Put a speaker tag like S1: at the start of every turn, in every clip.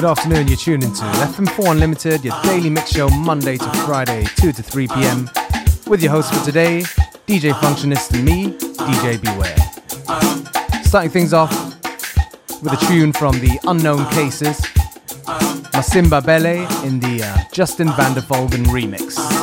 S1: good afternoon. You're tuned into FM4 Unlimited, your daily mix show Monday to Friday, 2 to 3 p.m. With your host for today, DJ Functionist and me, DJ Beware. Starting things off with a tune from the Unknown Cases, Masimba Bele in the uh, Justin van der Volgen remix.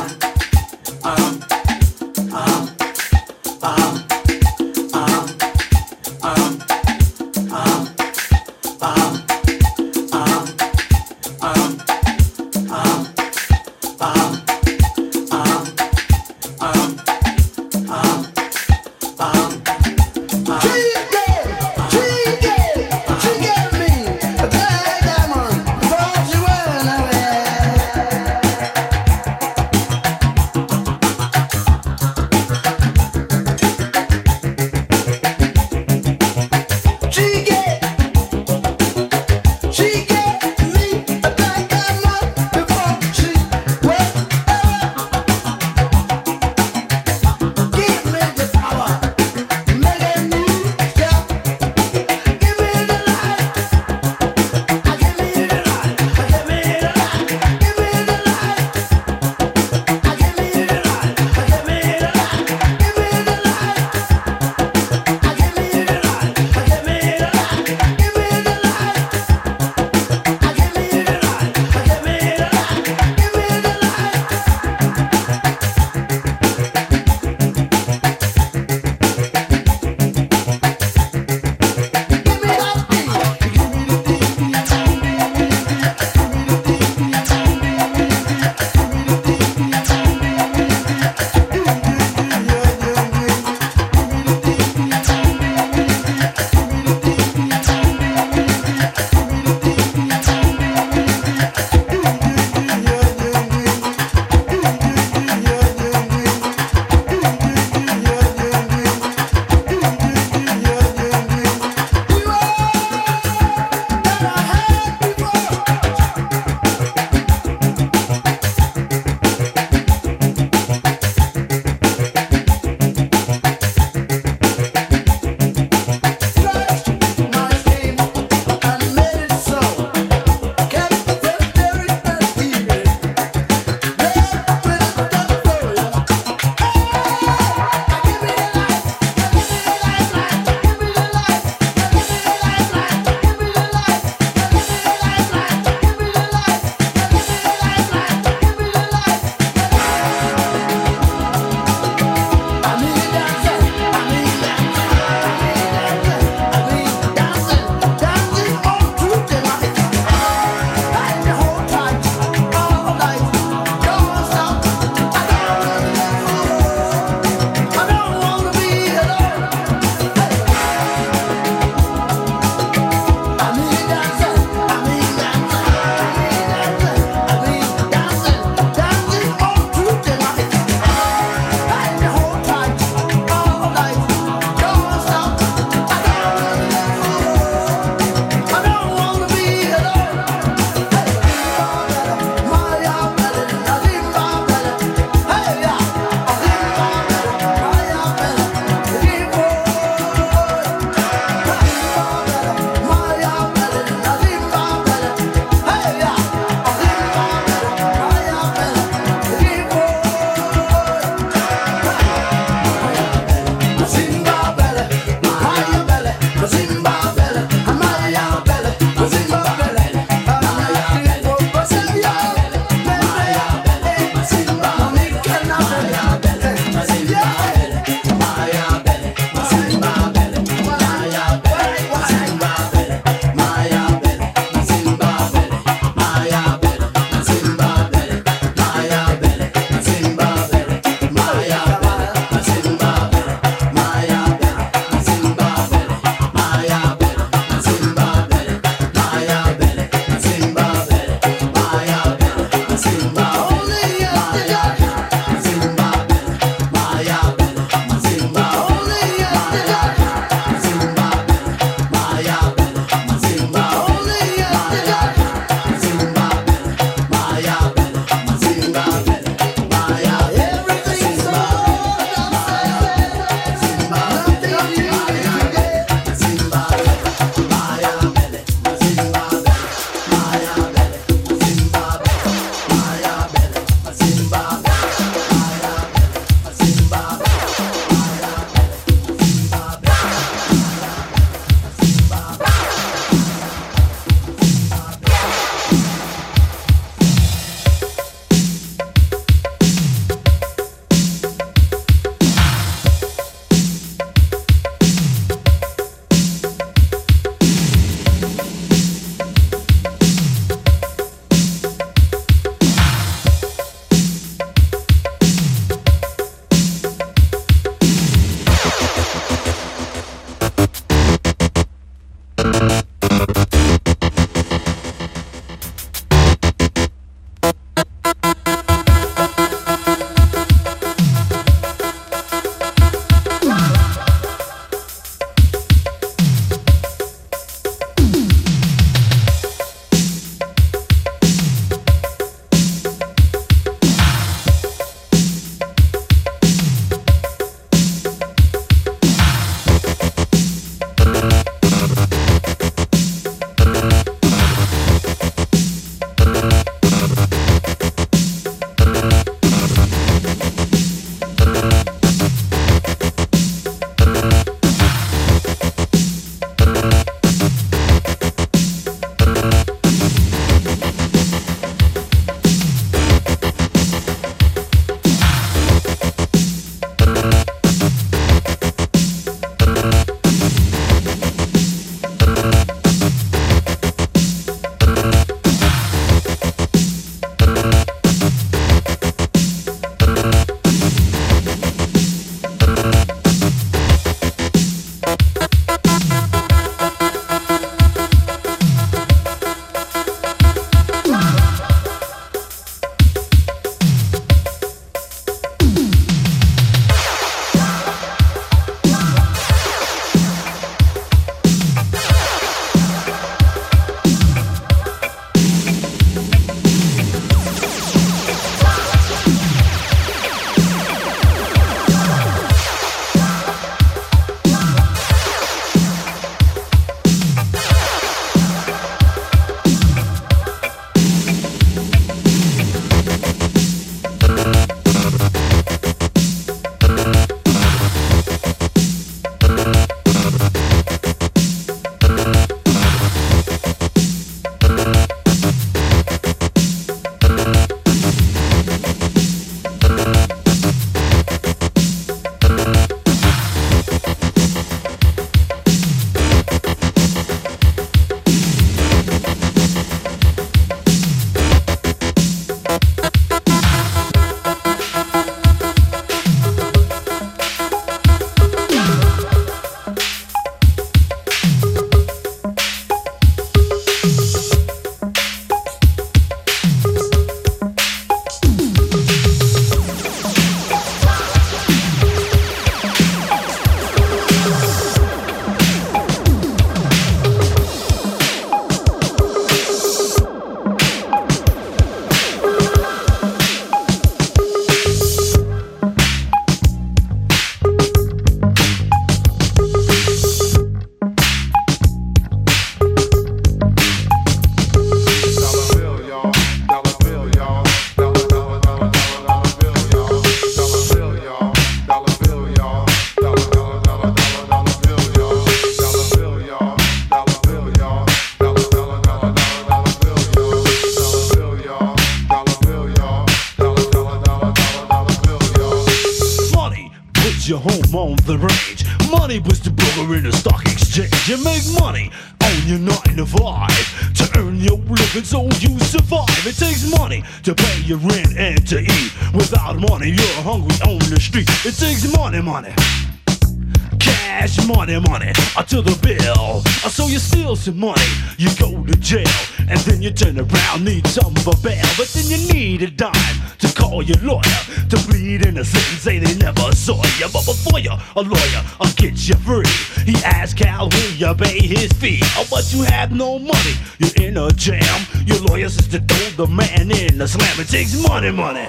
S2: To the bill. So you steal some money, you go to jail, and then you turn around, need some for bail. But then you need a dime to call your lawyer to plead innocent and say they never saw you. But before you, a lawyer, I'll get you free. He asks how will you pay his fee? But you have no money, you're in a jam. Your says to throw the man in the slam. It takes money, money.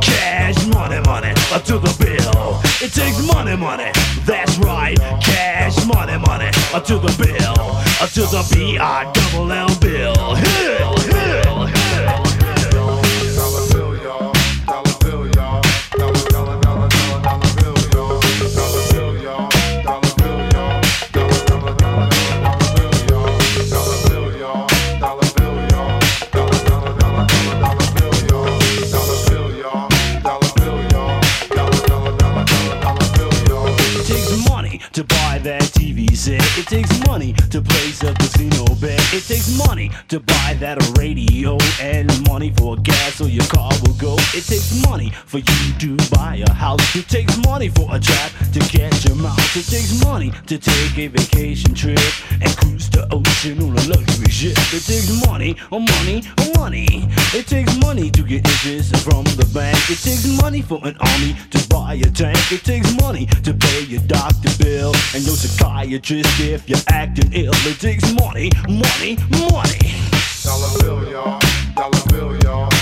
S2: Cash money, money, uh, to the bill. It takes money, money. That's right, cash money, money, uh, to the bill, uh, to the B I double L bill. Hill, hill. To buy that radio and money for gas so your car will go. It takes money for you to buy a house. It takes money for a trap to catch a mouse. It takes money to take a vacation trip and It takes money, oh money, oh money. It takes money to get interest from the bank. It takes money for an army to buy a tank. It takes money to pay your doctor bill and your psychiatrist if you're acting ill. It takes money, money, money.
S3: Dollar bill, y'all. Dollar bill, y'all.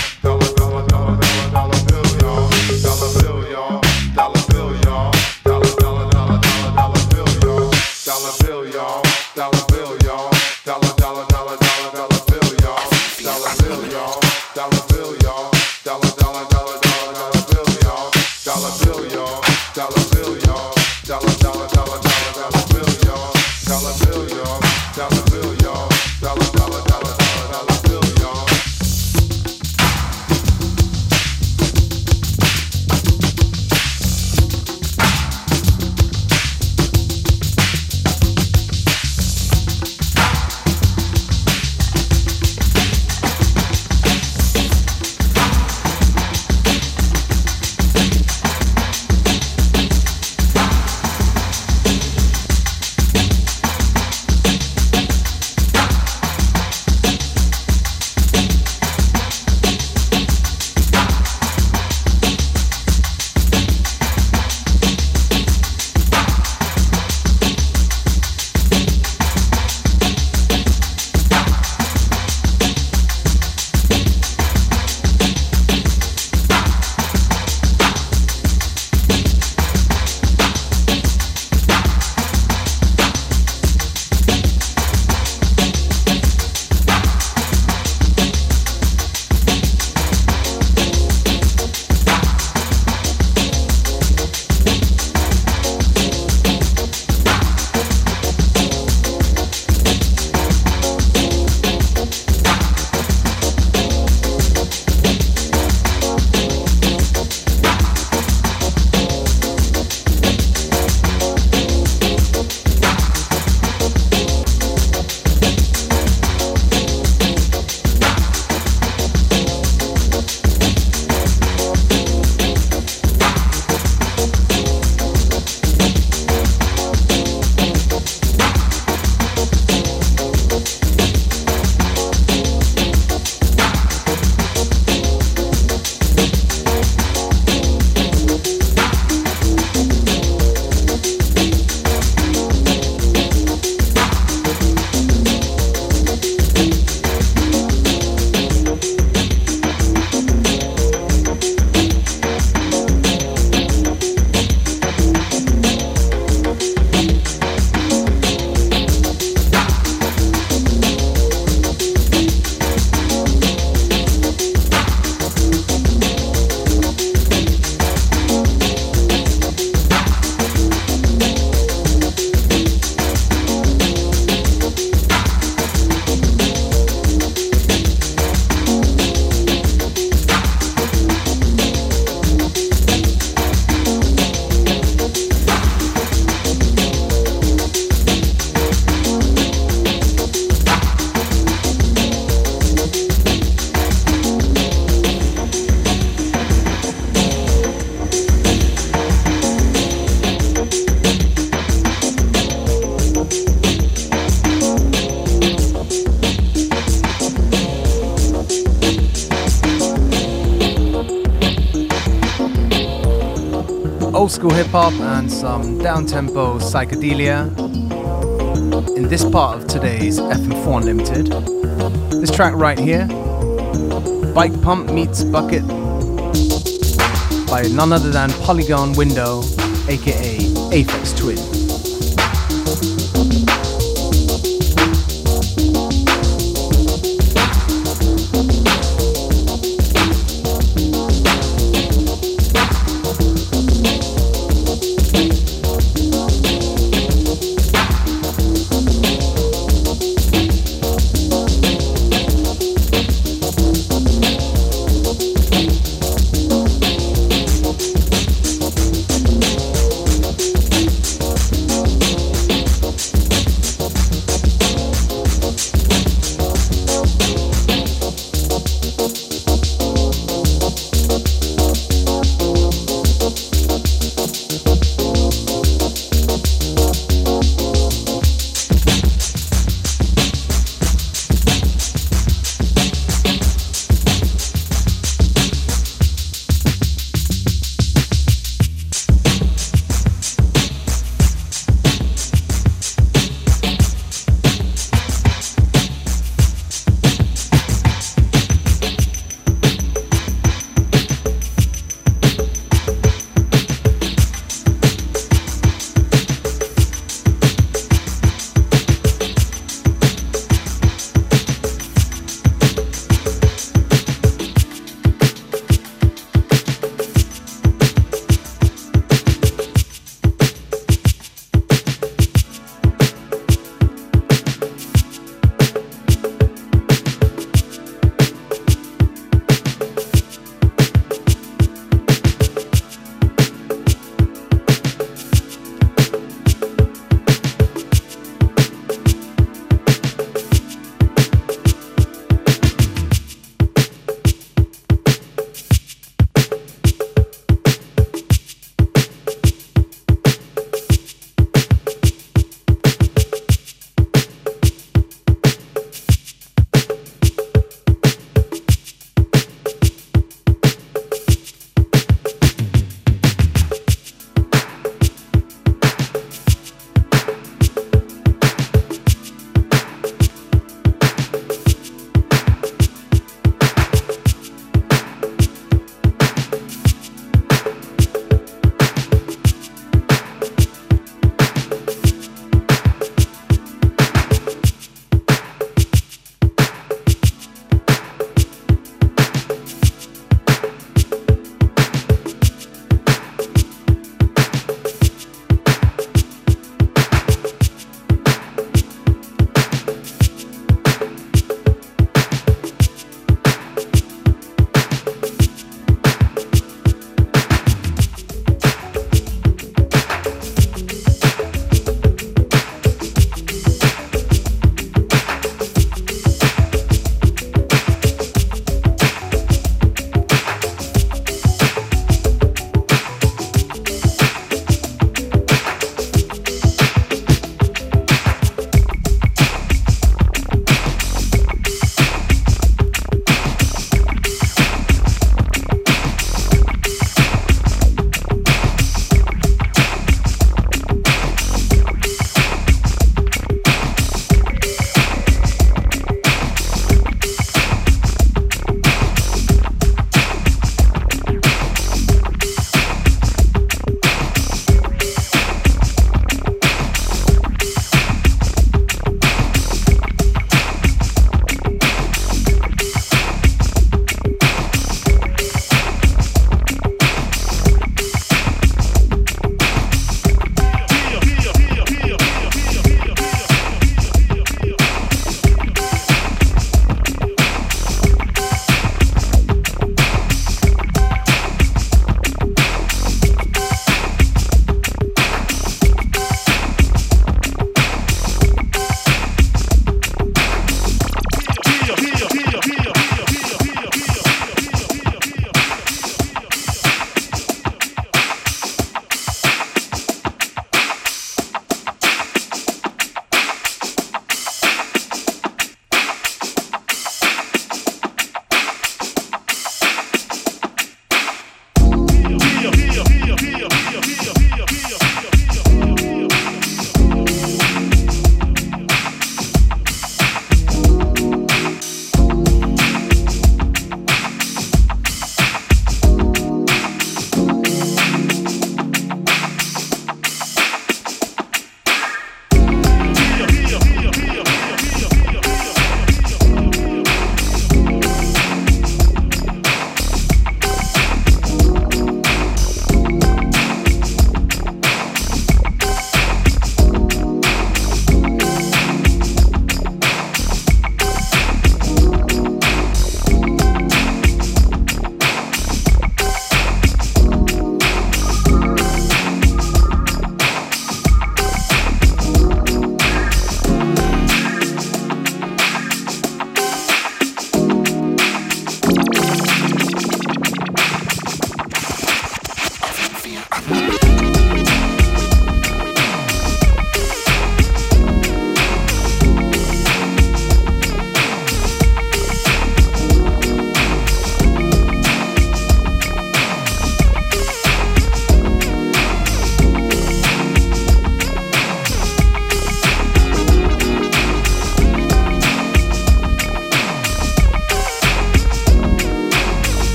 S1: School hip hop and some down tempo psychedelia in this part of today's FM4 Limited. This track right here, Bike Pump Meets Bucket by none other than Polygon Window, aka Aphex Twin.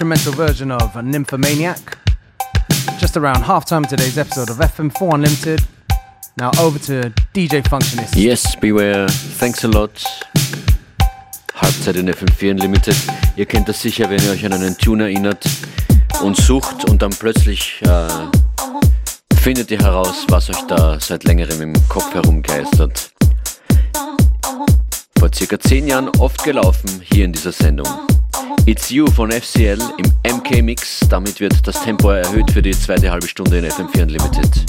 S1: Instrumental version of Nymphomaniac. Just around halftime of today's episode of FM4 Unlimited. Now over to DJ Functionist.
S4: Yes, beware. Thanks a lot. Halbzeit in FM4 Unlimited. Ihr kennt das sicher, wenn ihr euch an einen Tune erinnert und sucht und dann plötzlich äh, findet ihr heraus, was euch da seit längerem im Kopf herumgeistert. Vor circa 10 Jahren oft gelaufen hier in dieser Sendung. It's You von FCL im MK Mix. Damit wird das Tempo erhöht für die zweite halbe Stunde in FM4 Unlimited.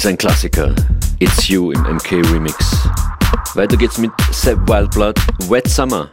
S4: Ist ein Klassiker. It's You im MK Remix. Weiter geht's mit Sepp Wildblood, Wet Summer.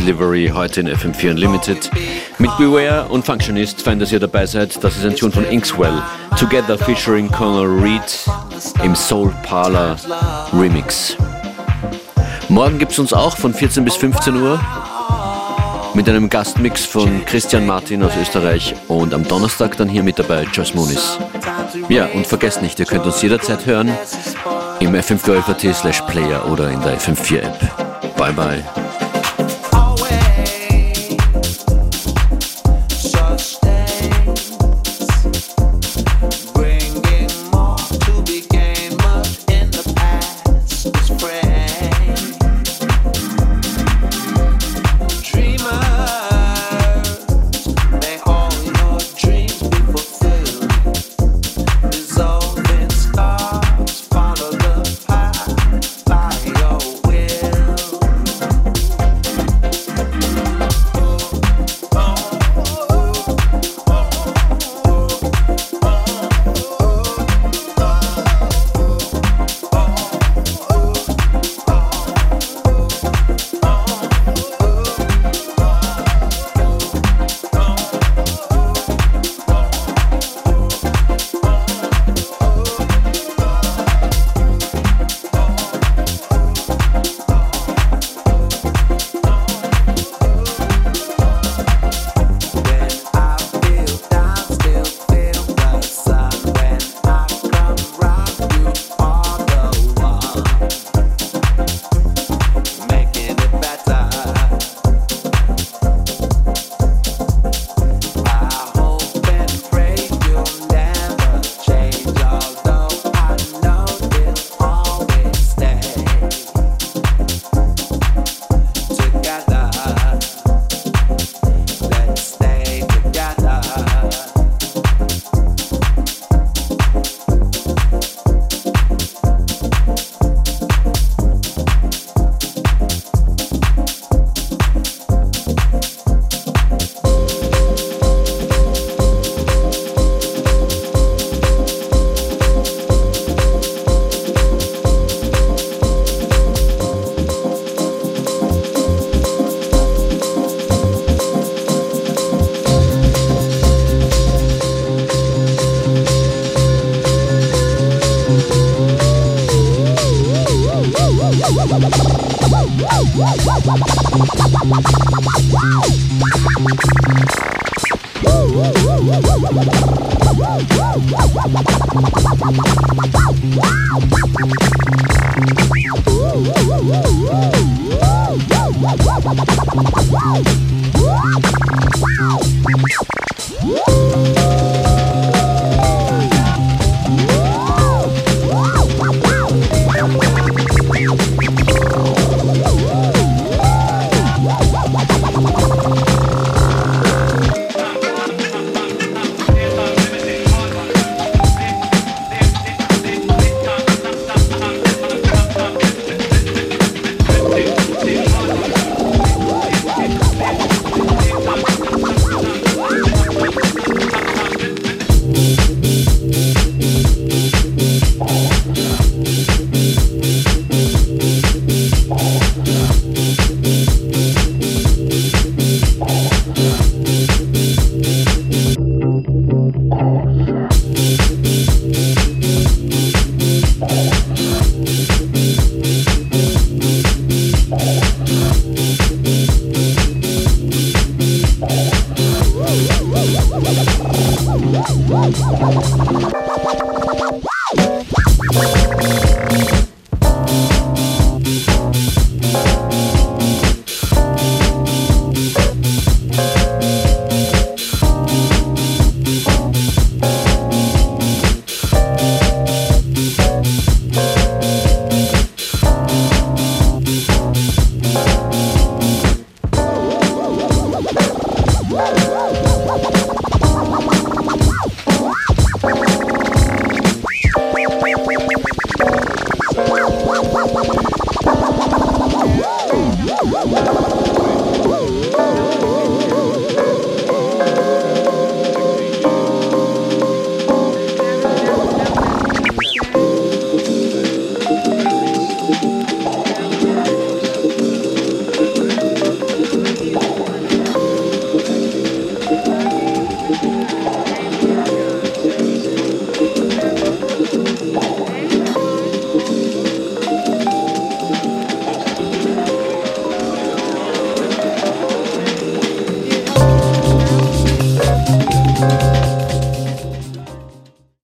S5: Delivery heute in FM4 Unlimited. Mit Beware und Functionist, fein, dass ihr dabei seid. Das ist ein Tune von Inkswell. Together featuring Conor Reed im Soul Parlor Remix. Morgen gibt es uns auch von 14 bis 15 Uhr mit einem Gastmix von Christian Martin aus Österreich und am Donnerstag dann hier mit dabei Joyce Moonis. Ja, und vergesst nicht, ihr könnt uns jederzeit hören im fm4 slash player oder in der FM4 App. Bye bye.